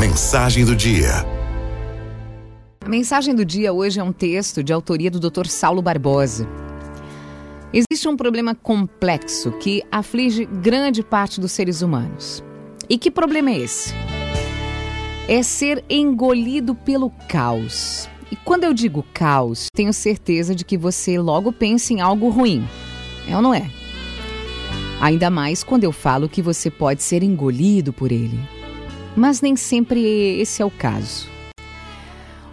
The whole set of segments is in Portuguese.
Mensagem do dia. A mensagem do dia hoje é um texto de autoria do Dr. Saulo Barbosa. Existe um problema complexo que aflige grande parte dos seres humanos. E que problema é esse? É ser engolido pelo caos. E quando eu digo caos, tenho certeza de que você logo pensa em algo ruim. É ou não é? Ainda mais quando eu falo que você pode ser engolido por ele. Mas nem sempre esse é o caso.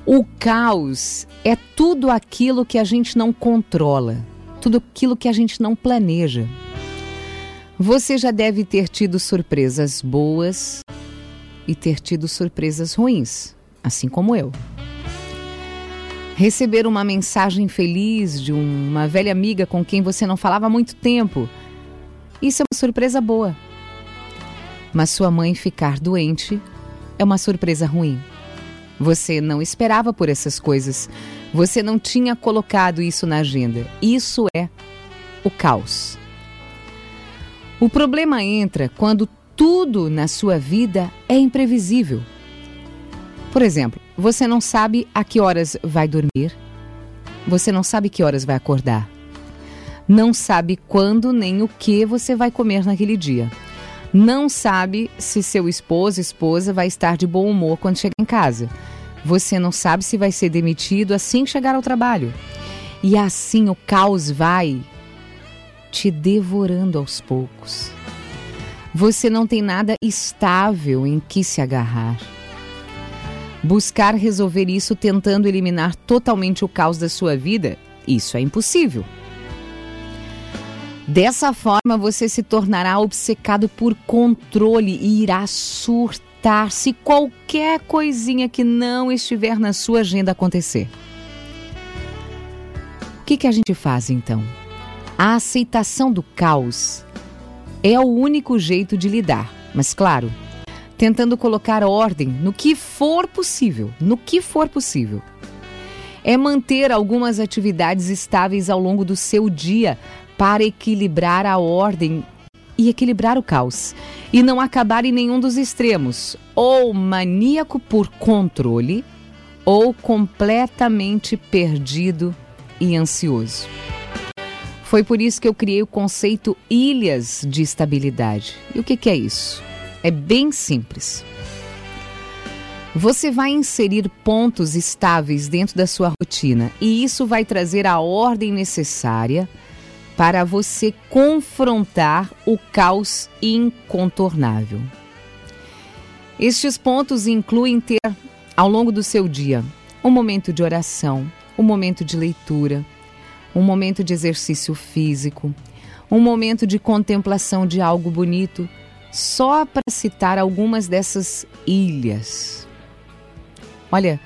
O caos é tudo aquilo que a gente não controla, tudo aquilo que a gente não planeja. Você já deve ter tido surpresas boas e ter tido surpresas ruins, assim como eu. Receber uma mensagem feliz de uma velha amiga com quem você não falava há muito tempo isso é uma surpresa boa. Mas sua mãe ficar doente é uma surpresa ruim. Você não esperava por essas coisas. Você não tinha colocado isso na agenda. Isso é o caos. O problema entra quando tudo na sua vida é imprevisível. Por exemplo, você não sabe a que horas vai dormir. Você não sabe que horas vai acordar não sabe quando nem o que você vai comer naquele dia. Não sabe se seu esposo, esposa vai estar de bom humor quando chegar em casa. Você não sabe se vai ser demitido assim que chegar ao trabalho. E assim o caos vai te devorando aos poucos. Você não tem nada estável em que se agarrar. Buscar resolver isso tentando eliminar totalmente o caos da sua vida, isso é impossível. Dessa forma, você se tornará obcecado por controle e irá surtar se qualquer coisinha que não estiver na sua agenda acontecer. O que, que a gente faz então? A aceitação do caos é o único jeito de lidar, mas claro, tentando colocar ordem no que for possível, no que for possível. É manter algumas atividades estáveis ao longo do seu dia para equilibrar a ordem e equilibrar o caos e não acabar em nenhum dos extremos, ou maníaco por controle, ou completamente perdido e ansioso. Foi por isso que eu criei o conceito ilhas de estabilidade. E o que, que é isso? É bem simples. Você vai inserir pontos estáveis dentro da sua rotina e isso vai trazer a ordem necessária para você confrontar o caos incontornável. Estes pontos incluem ter, ao longo do seu dia, um momento de oração, um momento de leitura, um momento de exercício físico, um momento de contemplação de algo bonito, só para citar algumas dessas ilhas. Olha,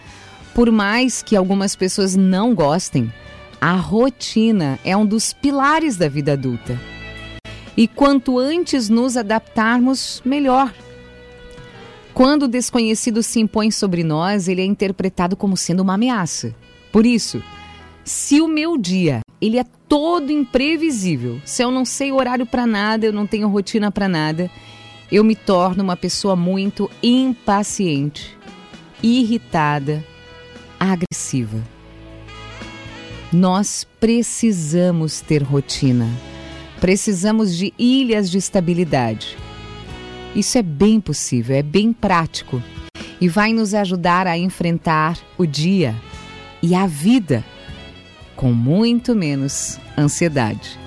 por mais que algumas pessoas não gostem, a rotina é um dos pilares da vida adulta. E quanto antes nos adaptarmos, melhor. Quando o desconhecido se impõe sobre nós, ele é interpretado como sendo uma ameaça. Por isso, se o meu dia ele é todo imprevisível, se eu não sei horário para nada, eu não tenho rotina para nada, eu me torno uma pessoa muito impaciente, irritada, agressiva. Nós precisamos ter rotina. Precisamos de ilhas de estabilidade. Isso é bem possível, é bem prático e vai nos ajudar a enfrentar o dia e a vida com muito menos ansiedade.